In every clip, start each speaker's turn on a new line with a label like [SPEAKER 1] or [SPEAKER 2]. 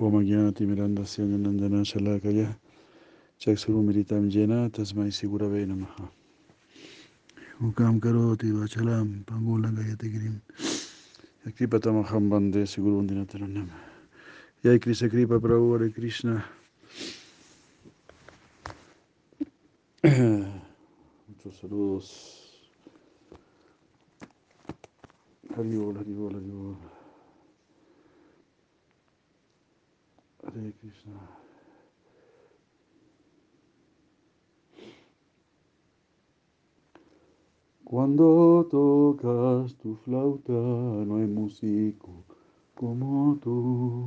[SPEAKER 1] Om Mirandasya Nandana Shalakaya Chaksurumiritam Jena Tasmai Sigurave Namaha. Ukam Karoti Vachalam Pangulangayate Girim Yakripatamaham Bande Sigurundinataranam Yai Krishna Kripa Prabhu Hare Krishna. Muchos saludos. Haribol, Haribol, Haribol Hare. Cuando tocas tu flauta no hay músico como tú.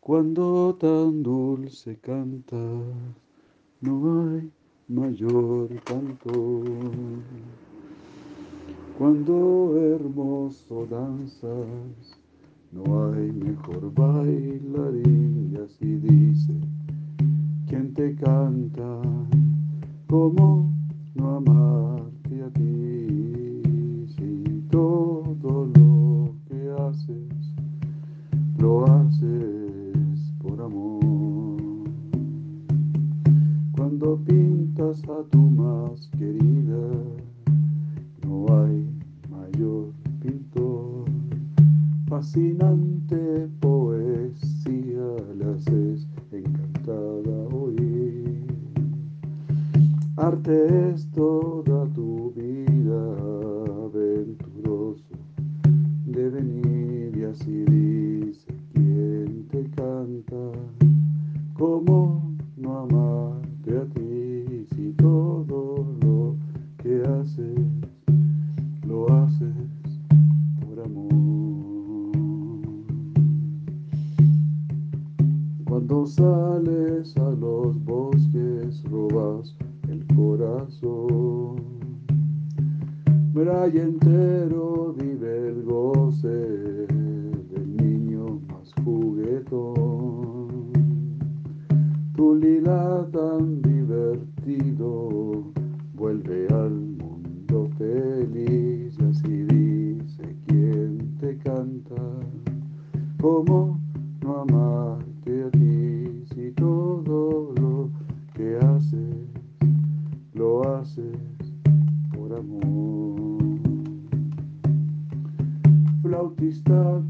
[SPEAKER 1] Cuando tan dulce cantas no hay mayor canto. Cuando hermoso danzas no hay mejor bailarín y así dice quien te canta como no amarte a ti. Si todo lo que haces lo haces por amor. Cuando pintas a tu más querida no hay mayor pintor. Fascinante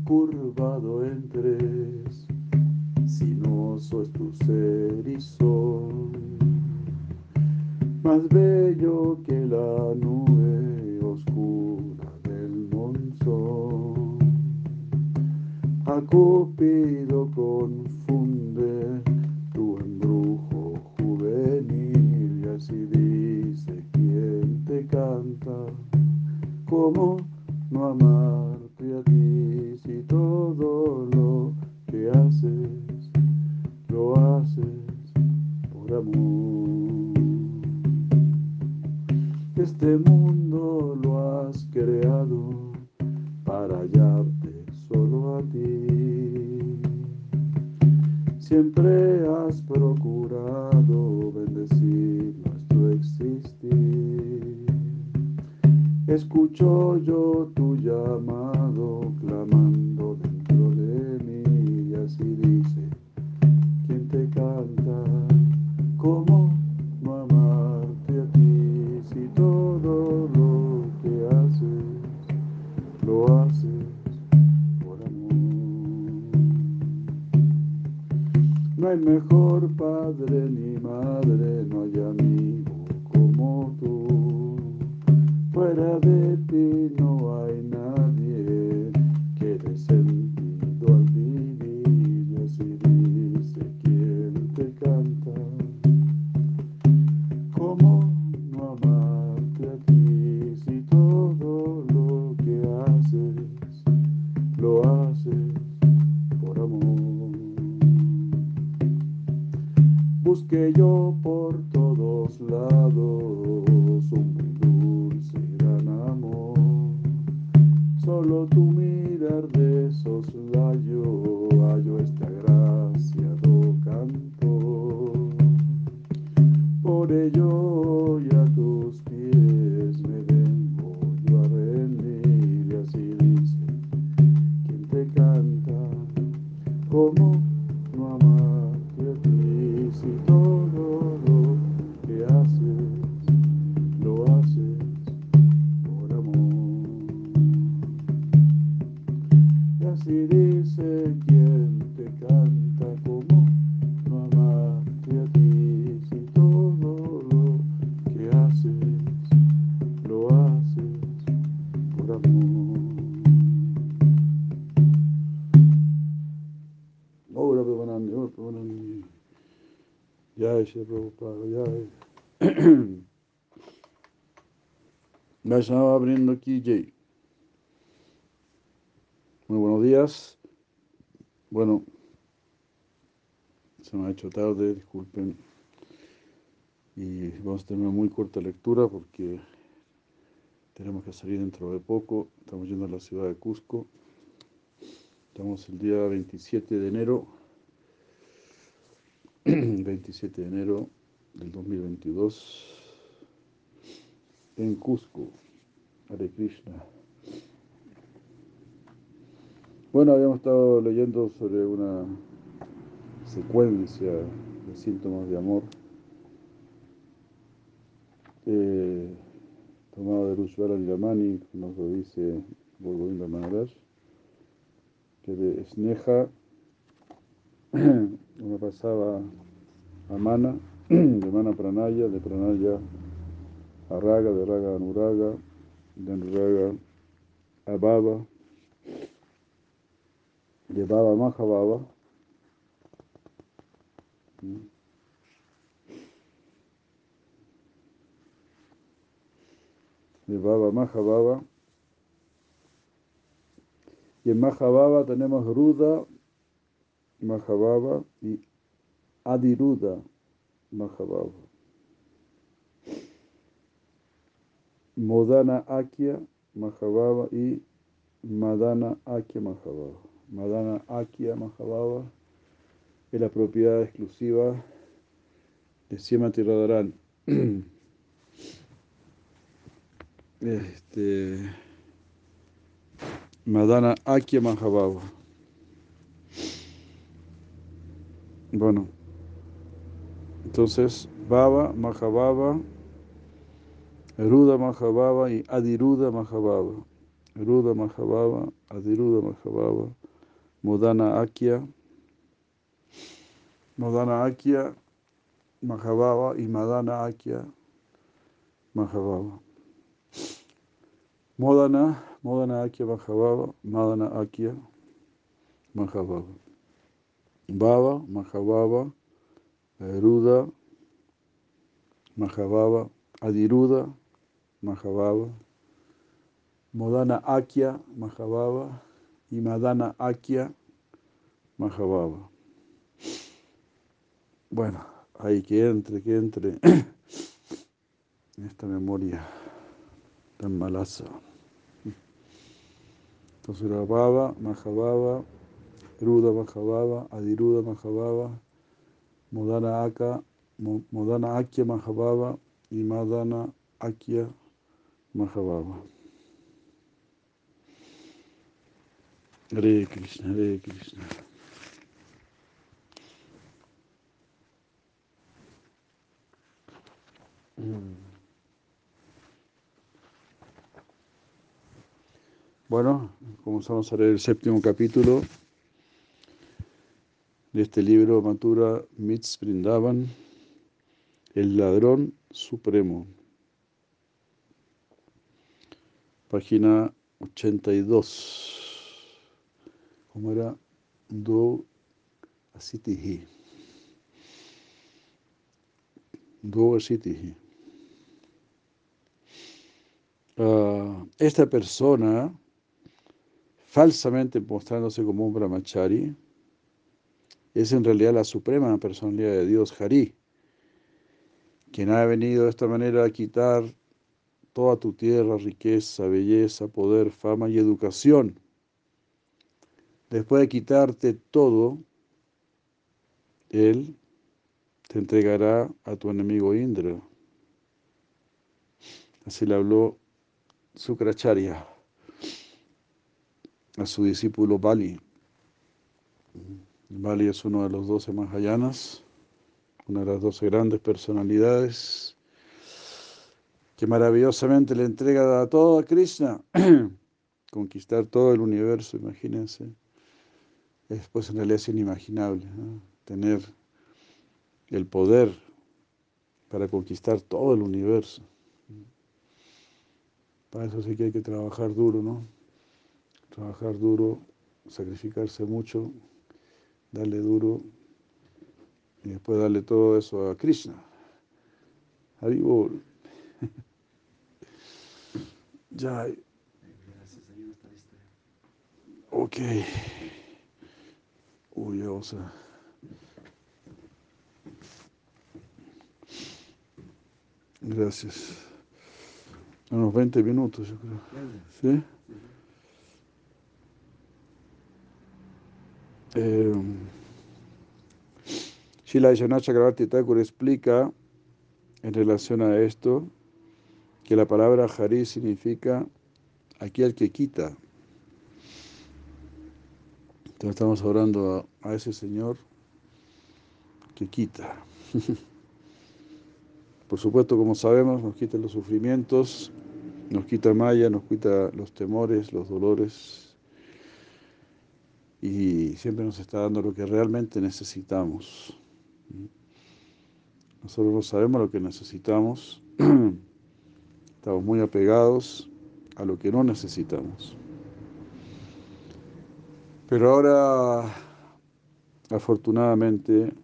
[SPEAKER 1] Curvado en tres, sinuoso es tu ser y son, más bello que la nube oscura del monzón. A confunde tu embrujo juvenil y así dice quien te canta. ¿Cómo Siempre has procurado bendecir nuestro existir. Escucho yo tu llamado clamando Prabhupada, Jai. Abriendo aquí, Jai. Muy buenos días. Bueno, se me ha hecho tarde, disculpen. Y vamos a tener una muy corta lectura porque tenemos que salir dentro de poco. Estamos yendo a la ciudad de Cusco. Estamos el día 27 de enero, 27 de enero del 2022, en Cusco, Hare Krishna. Bueno, habíamos estado leyendo sobre una secuencia de síntomas de amor eh, tomado de Rushvara Liramani, que nos lo dice Govinda Maharaj que de Sneha uno pasaba a Mana, de Mana Pranaya, de Pranaya a Raga, de Raga a Anuraga, de Anuraga a Baba, de Baba a Mahababa, de Baba a Mahababa, y en Mahababa tenemos Ruda, Mahababa y Adiruda, Mahababa. Modana Akya, Mahababa y Madana Akya, Mahababa. Madana Akya, Mahababa es la propiedad exclusiva de Srimati Radharani. Este. Madana Akya Mahababa. Bueno, entonces Baba, Mahababa, Ruda Mahababa y Adiruda Mahababa. Ruda Mahababa, Adiruda Mahababa, Modana Akya, Modana Akya, Mahababa y Madana Akya, Mahababa. Modana, Modana Akya Mahababa, Madana Akya Mahababa. Baba, Mahababa, Ruda, Mahababa, Adiruda, Mahababa, Modana Akya Mahababa y Madana Akya Mahababa. Bueno, ahí que entre, que entre en esta memoria tan malaza. Entonces Baba, Mahababa, Ruda Mahababa, Adiruda Mahababa, Modana Aka, Modana Akya Mahababa y Madana Akya Mahababa. Hare Krishna, Hare Krishna. Bueno, comenzamos a leer el séptimo capítulo de este libro Matura Mitz Brindavan, El ladrón supremo. Página 82. ¿Cómo era? Do Asitihi. Do Asitihi. Uh, esta persona, falsamente mostrándose como un brahmachari, es en realidad la suprema personalidad de Dios, Hari, quien ha venido de esta manera a quitar toda tu tierra, riqueza, belleza, poder, fama y educación. Después de quitarte todo, Él te entregará a tu enemigo Indra. Así le habló Sukracharya a su discípulo Bali. Bali es uno de los doce Mahayanas, una de las doce grandes personalidades que maravillosamente le entrega a todo a Krishna, conquistar todo el universo, imagínense. Después en realidad es inimaginable tener el poder para conquistar todo el universo. Para eso sí que hay que trabajar duro, ¿no? Trabajar duro, sacrificarse mucho, darle duro y después darle todo eso a Krishna. Haribol. ya. Ok. Uy, vamos a... Gracias. Unos 20 minutos, yo creo. ¿Sí? Eh, Shila Chakravarti Thakur explica en relación a esto que la palabra Hari significa aquel que quita. Entonces estamos orando a, a ese Señor que quita. Por supuesto, como sabemos, nos quita los sufrimientos, nos quita Maya, nos quita los temores, los dolores y siempre nos está dando lo que realmente necesitamos. Nosotros no sabemos lo que necesitamos, estamos muy apegados a lo que no necesitamos. Pero ahora, afortunadamente,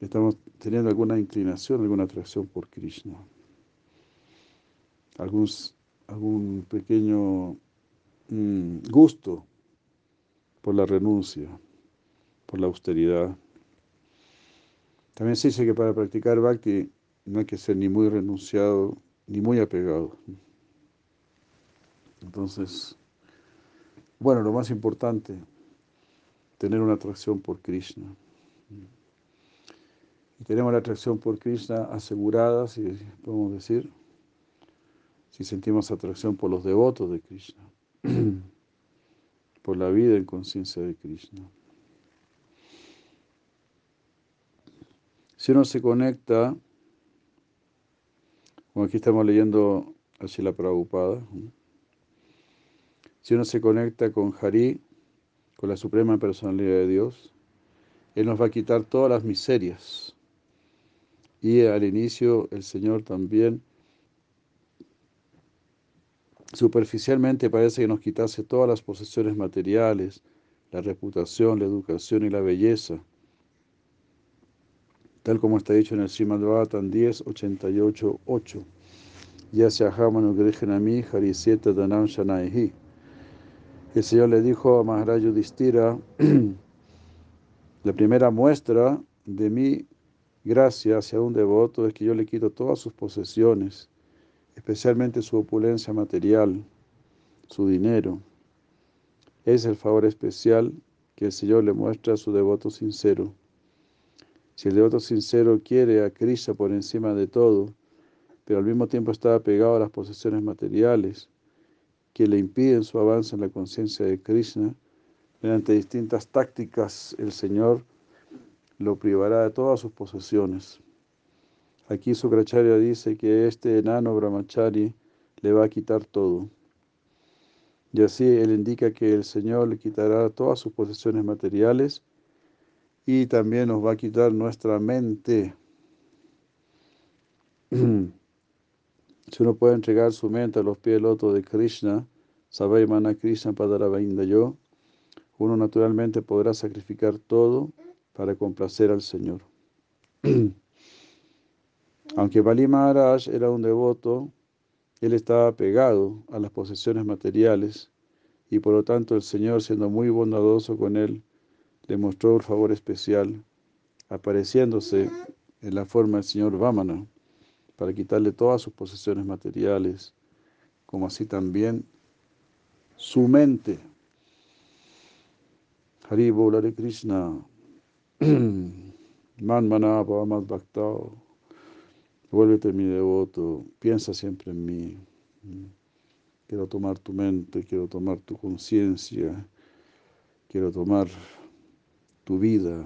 [SPEAKER 1] estamos teniendo alguna inclinación, alguna atracción por Krishna. Algún, pequeño mm, gusto por la renuncia, por la austeridad. También se dice que para practicar bhakti no hay que ser ni muy renunciado ni muy apegado. Entonces, bueno, lo más importante, tener una atracción por Krishna y tenemos la atracción por Krishna asegurada, si podemos decir, si sentimos atracción por los devotos de Krishna, por la vida en conciencia de Krishna. Si uno se conecta, como aquí estamos leyendo a la Prabhupada, si uno se conecta con Hari, con la Suprema Personalidad de Dios, Él nos va a quitar todas las miserias y al inicio el Señor también superficialmente parece que nos quitase todas las posesiones materiales, la reputación, la educación y la belleza, tal como está dicho en el Srimad Bhagavatam 10, 88, 8. Ya se ajaman mí, harisieta danam shanaihi. El Señor le dijo a Maharaj Yudhishthira, la primera muestra de mi gracia hacia un devoto es que yo le quito todas sus posesiones, especialmente su opulencia material, su dinero. Es el favor especial que el Señor le muestra a su devoto sincero. Si el devoto sincero quiere a Krishna por encima de todo, pero al mismo tiempo está apegado a las posesiones materiales que le impiden su avance en la conciencia de Krishna, mediante distintas tácticas el Señor lo privará de todas sus posesiones. Aquí Sukracharya dice que este enano brahmachari le va a quitar todo. Y así él indica que el Señor le quitará todas sus posesiones materiales y también nos va a quitar nuestra mente. si uno puede entregar su mente a los pies del loto de Krishna, Mana Krishna yo, uno naturalmente podrá sacrificar todo para complacer al Señor. Aunque Bali Maharaj era un devoto, él estaba pegado a las posesiones materiales y por lo tanto el Señor, siendo muy bondadoso con él, le mostró un favor especial, apareciéndose en la forma del Señor Vamana, para quitarle todas sus posesiones materiales, como así también su mente. Haribo Hare Krishna. Man manapa, bhaktao. Vuélvete mi devoto, piensa siempre en mí. Quiero tomar tu mente, quiero tomar tu conciencia, quiero tomar tu vida.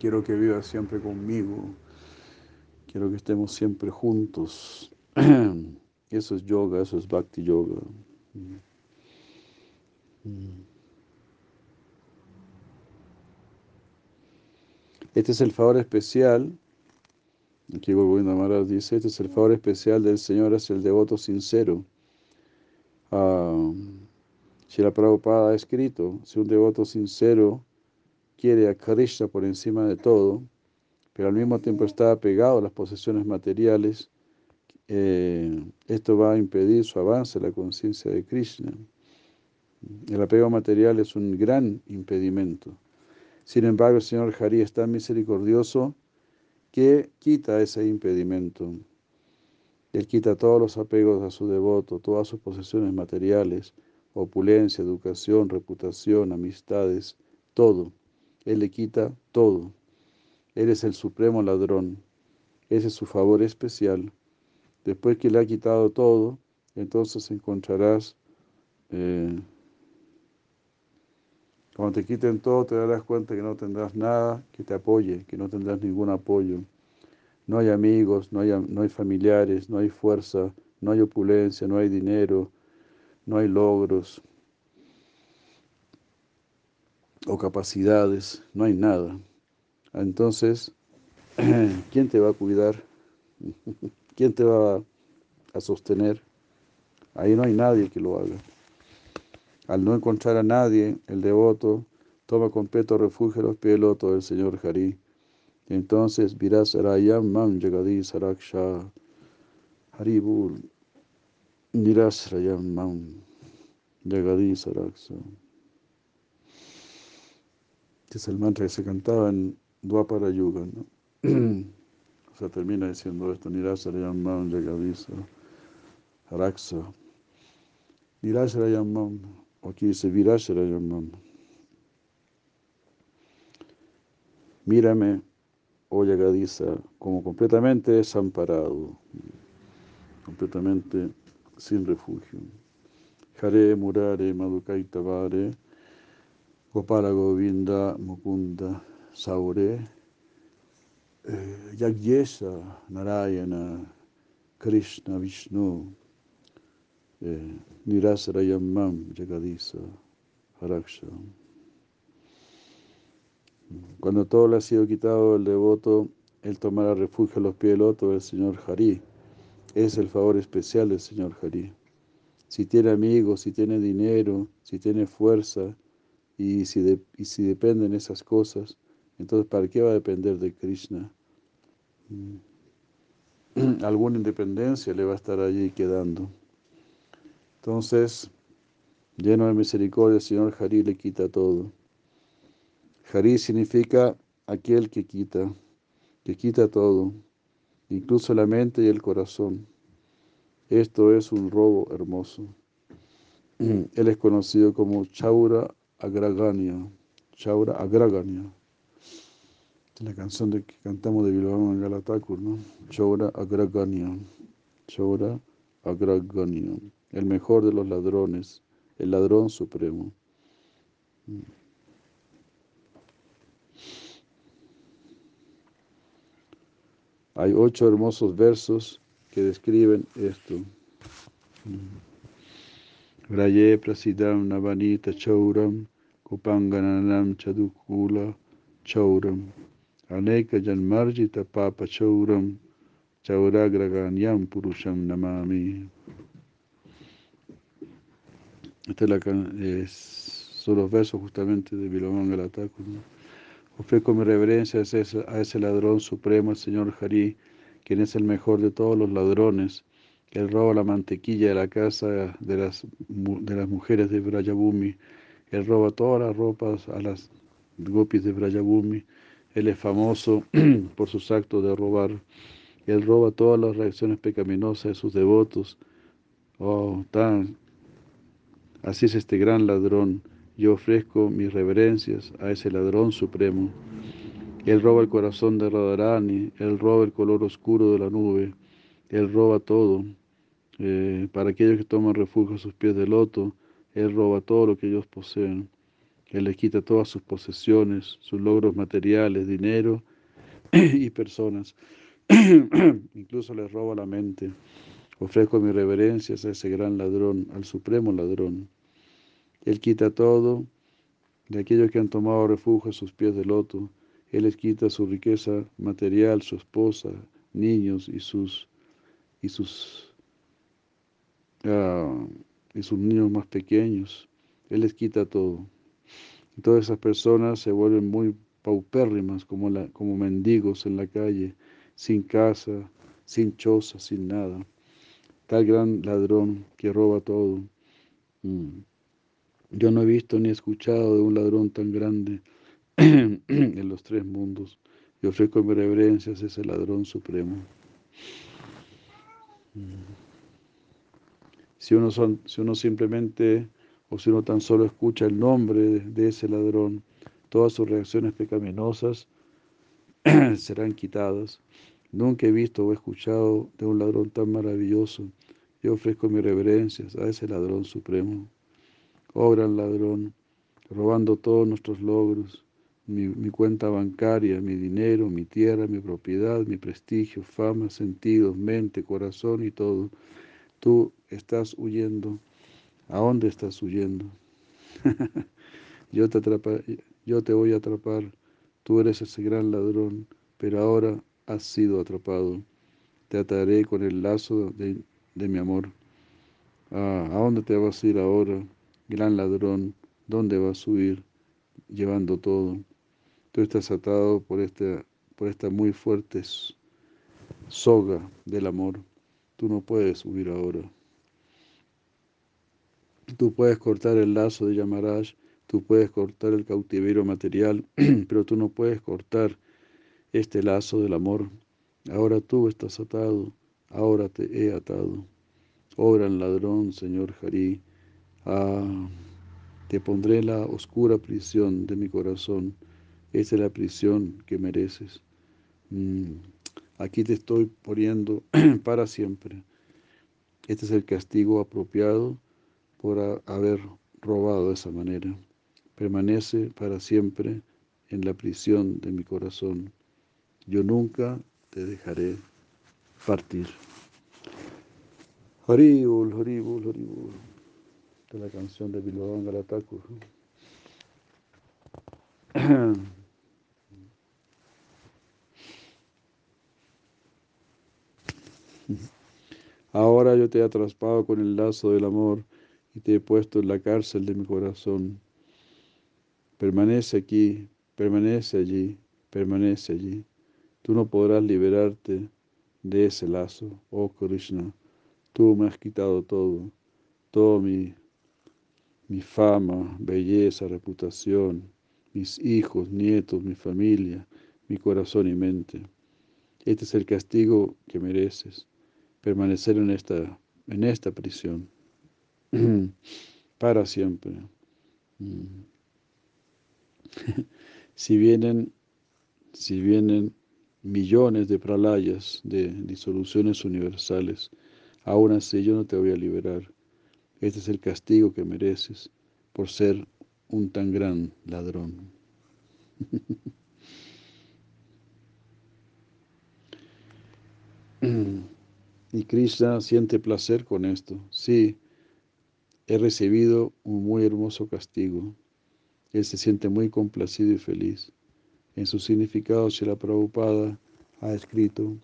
[SPEAKER 1] Quiero que vivas siempre conmigo. Quiero que estemos siempre juntos. Eso es yoga, eso es bhakti yoga. Este es el favor especial, aquí Govinda Maharaj dice, este es el favor especial del Señor hacia el devoto sincero. Uh, la Prabhupada ha escrito, si un devoto sincero quiere a Krishna por encima de todo, pero al mismo tiempo está apegado a las posesiones materiales, eh, esto va a impedir su avance a la conciencia de Krishna. El apego material es un gran impedimento. Sin embargo, el Señor Hari es tan misericordioso que quita ese impedimento. Él quita todos los apegos a su devoto, todas sus posesiones materiales, opulencia, educación, reputación, amistades, todo. Él le quita todo. Él es el supremo ladrón. Ese es su favor especial. Después que le ha quitado todo, entonces encontrarás eh, cuando te quiten todo, te darás cuenta que no tendrás nada que te apoye, que no tendrás ningún apoyo. No hay amigos, no hay, no hay familiares, no hay fuerza, no hay opulencia, no hay dinero, no hay logros o capacidades, no hay nada. Entonces, ¿quién te va a cuidar? ¿Quién te va a sostener? Ahí no hay nadie que lo haga. Al no encontrar a nadie, el devoto toma completo refugio a los pies del loto del Señor Hari. Entonces, Viras Rayam Mam Jagadi Saraksha Haribul Viras Rayam Mam Jagadi Saraksha. Este es el mantra que se cantaba en Dwapara Yuga. ¿no? o sea, termina diciendo esto: Nirasarayam Mam Jagadi Saraksa. Nirasarayam Mam. Aquí dice Virashrayamam. Mírame, oh Yagadiza, como completamente desamparado, completamente sin refugio. Hare Murare Madhukaitavare, Gopala Govinda Mukunda Saure, eh, Yagyesa Narayana Krishna Vishnu. Eh, Nirasarayamam Jagadisa Haraksha. Cuando todo le ha sido quitado el devoto, él tomará refugio a los pies del loto del Señor Hari. Es el favor especial del Señor Hari. Si tiene amigos, si tiene dinero, si tiene fuerza, y si, y si dependen esas cosas, entonces ¿para qué va a depender de Krishna? Mm. Alguna independencia le va a estar allí quedando. Entonces, lleno de misericordia, el Señor Hari le quita todo. Hari significa aquel que quita, que quita todo, incluso la mente y el corazón. Esto es un robo hermoso. Él es conocido como Chaura Agragania. Chaura Agragania. La canción que cantamos de Bilbao en Galatakur, ¿no? Chaura Agragania. Chaura Agragania el mejor de los ladrones, el ladrón supremo. Hay ocho hermosos versos que describen esto. Raye prasidam navanita chauram kupangananam chadukula chauram aneka janmarjita papa chauram chauragraganyam purusham namami. Este es son los versos justamente de Vilomán Galataku. Ofrezco mi reverencia a ese, ladrón supremo, el Señor Hari, quien es el mejor de todos los ladrones. Él roba la mantequilla de la casa de las, de las mujeres de Brayabumi. Él roba todas las ropas a las gopis de Brayabumi. Él es famoso por sus actos de robar. Él roba todas las reacciones pecaminosas de sus devotos. Oh, tan Así es este gran ladrón. Yo ofrezco mis reverencias a ese ladrón supremo. Él roba el corazón de Radharani, él roba el color oscuro de la nube, él roba todo. Eh, para aquellos que toman refugio a sus pies de loto, él roba todo lo que ellos poseen. Él le quita todas sus posesiones, sus logros materiales, dinero y personas. Incluso le roba la mente. Ofrezco mis reverencias a ese gran ladrón, al supremo ladrón. Él quita todo de aquellos que han tomado refugio a sus pies de loto. Él les quita su riqueza material, su esposa, niños y sus y sus uh, y sus niños más pequeños. Él les quita todo. Todas esas personas se vuelven muy paupérrimas como, como mendigos en la calle, sin casa, sin choza, sin nada. Tal gran ladrón que roba todo. Mm. Yo no he visto ni escuchado de un ladrón tan grande en los tres mundos. Y ofrezco mis reverencias a ese ladrón supremo. Mm. Si uno, son, si uno simplemente o si uno tan solo escucha el nombre de, de ese ladrón, todas sus reacciones pecaminosas serán quitadas. Nunca he visto o escuchado de un ladrón tan maravilloso. Yo ofrezco mis reverencias a ese ladrón supremo. Oh gran ladrón, robando todos nuestros logros, mi, cuenta bancaria, mi dinero, mi tierra, mi propiedad, mi prestigio, fama, sentidos, mente, corazón y todo. Tú estás huyendo. ¿A dónde estás huyendo? yo, te yo te voy a atrapar. Tú eres ese gran ladrón, pero ahora has sido atrapado. Te ataré con el lazo de, mi amor. Ah, ¿A dónde te vas a ir ahora? gran ladrón, ¿dónde vas a huir llevando todo? Tú estás atado por esta, por esta muy fuerte soga del amor. Tú no puedes huir ahora. Tú puedes cortar el lazo de Yamaraj, tú puedes cortar el cautiverio material, pero tú no puedes cortar este lazo del amor. Ahora tú estás atado, ahora te he atado. Oh gran ladrón, Señor Harí, Ah, te pondré en la oscura prisión de mi corazón. Esa es la prisión que mereces. Mm, aquí te estoy poniendo para siempre. Este es el castigo apropiado por haber robado de esa manera. Permanece para siempre en la prisión de mi corazón. Yo nunca te dejaré partir. Haribul, Haribul, Haribul de la canción de Bilbao Thakur. Ahora yo te he atraspado con el lazo del amor y te he puesto en la cárcel de mi corazón. Permanece aquí, permanece allí, permanece allí. Tú no podrás liberarte de ese lazo, oh Krishna. Tú me has quitado todo, todo mi mi fama, belleza, reputación, mis hijos, nietos, mi familia, mi corazón y mente. Este es el castigo que mereces, permanecer en esta, en esta prisión para siempre. si vienen, si vienen millones de pralayas, de disoluciones universales, aún así yo no te voy a liberar este es el castigo que mereces por ser un tan gran ladrón. y Krishna siente placer con esto. Sí, he recibido un muy hermoso castigo. Él se siente muy complacido y feliz. En su significado, la Prabhupada ha escrito,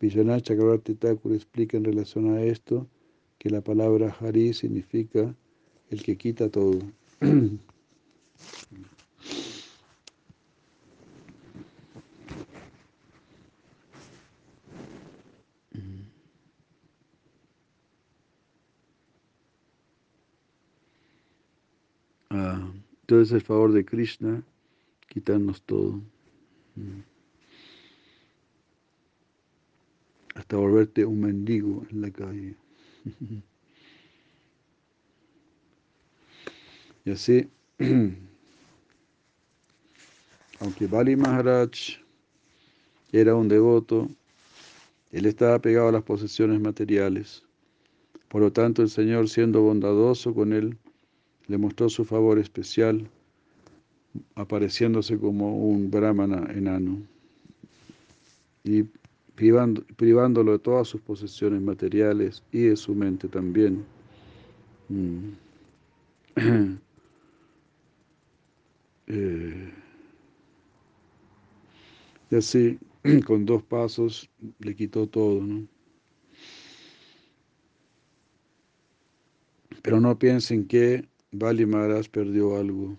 [SPEAKER 1] Vishwanath Chakravarti explica en relación a esto que la palabra Hari significa el que quita todo. Ah, entonces el favor de Krishna, quitarnos todo. Hasta volverte un mendigo en la calle. Y así, aunque Bali Maharaj era un devoto, él estaba pegado a las posesiones materiales. Por lo tanto, el Señor, siendo bondadoso con él, le mostró su favor especial apareciéndose como un brahmana enano y privando, privándolo de todas sus posesiones materiales y de su mente también. Mm. Eh, y así, con dos pasos, le quitó todo. Pero no piensen que Bali Maharaj perdió algo.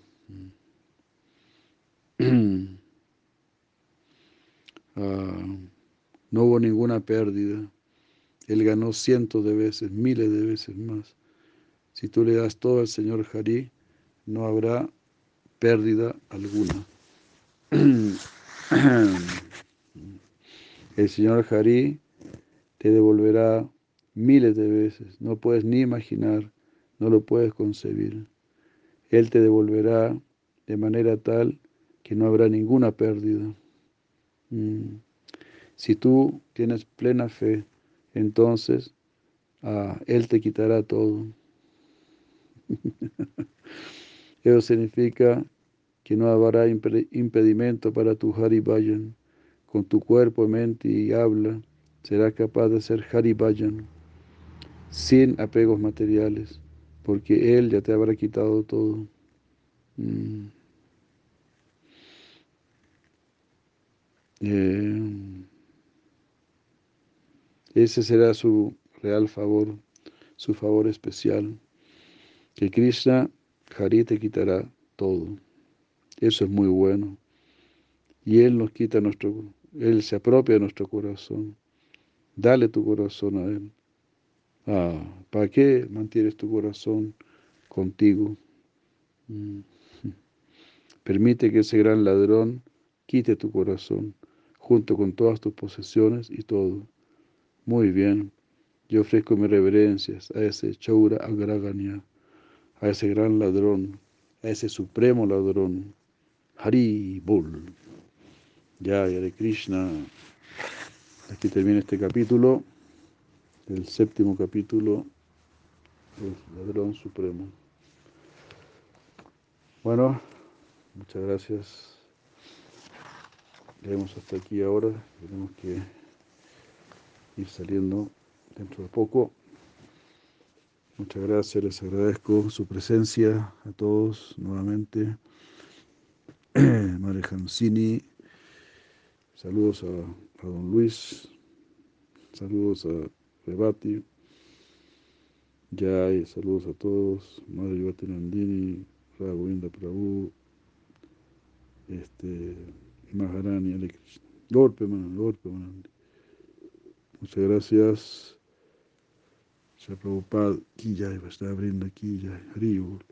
[SPEAKER 1] Ah, no hubo ninguna pérdida. Él ganó cientos de veces, miles de veces más. Si tú le das todo al Señor Hari, no habrá pérdida alguna. El Señor Hari te devolverá miles de veces. No puedes ni imaginar, no lo puedes concebir. Él te devolverá de manera tal que no habrá ninguna pérdida. Mm. Si tú tienes plena fe, entonces ah, Él te quitará todo. Eso significa que no habrá impedimento para tu Haribayan. Con tu cuerpo, mente y habla, serás capaz de ser Haribayan sin apegos materiales, porque Él ya te habrá quitado todo. Mm. Eh, ese será su real favor, su favor especial, que Krishna Hari te quitará todo. Eso es muy bueno. Y Él nos quita nuestro, Él se apropia de nuestro corazón. Dale tu corazón a Él. Ah, ¿Para qué mantienes tu corazón contigo? Mm. Permite que ese gran ladrón quite tu corazón junto con todas tus posesiones y todo. Muy bien, yo ofrezco mis reverencias a ese Chaura Agraganya, a ese gran ladrón, a ese supremo ladrón, Hari Bol. Ya, de Krishna. Aquí termina este capítulo, el séptimo capítulo del ladrón supremo. Bueno, muchas gracias. Lleguemos hasta aquí ahora. Tenemos que ir saliendo dentro de poco. Muchas gracias, les agradezco su presencia a todos nuevamente. María Jancini, saludos a, don Luis, saludos a Rebati, Jai, saludos a todos, Madre Yvati Nandini, Ragovinda Prabhu, este, Maharani, Ale Golpe, man, golpe, man. Muchas gracias. Se aquí ya, está abriendo ya, Haribol.